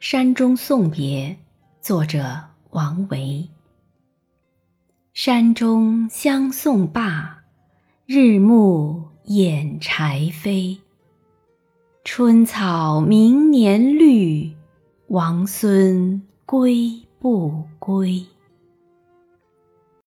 山中送别作者王维。山中相送罢日暮掩柴扉春草明年绿王孙归不归？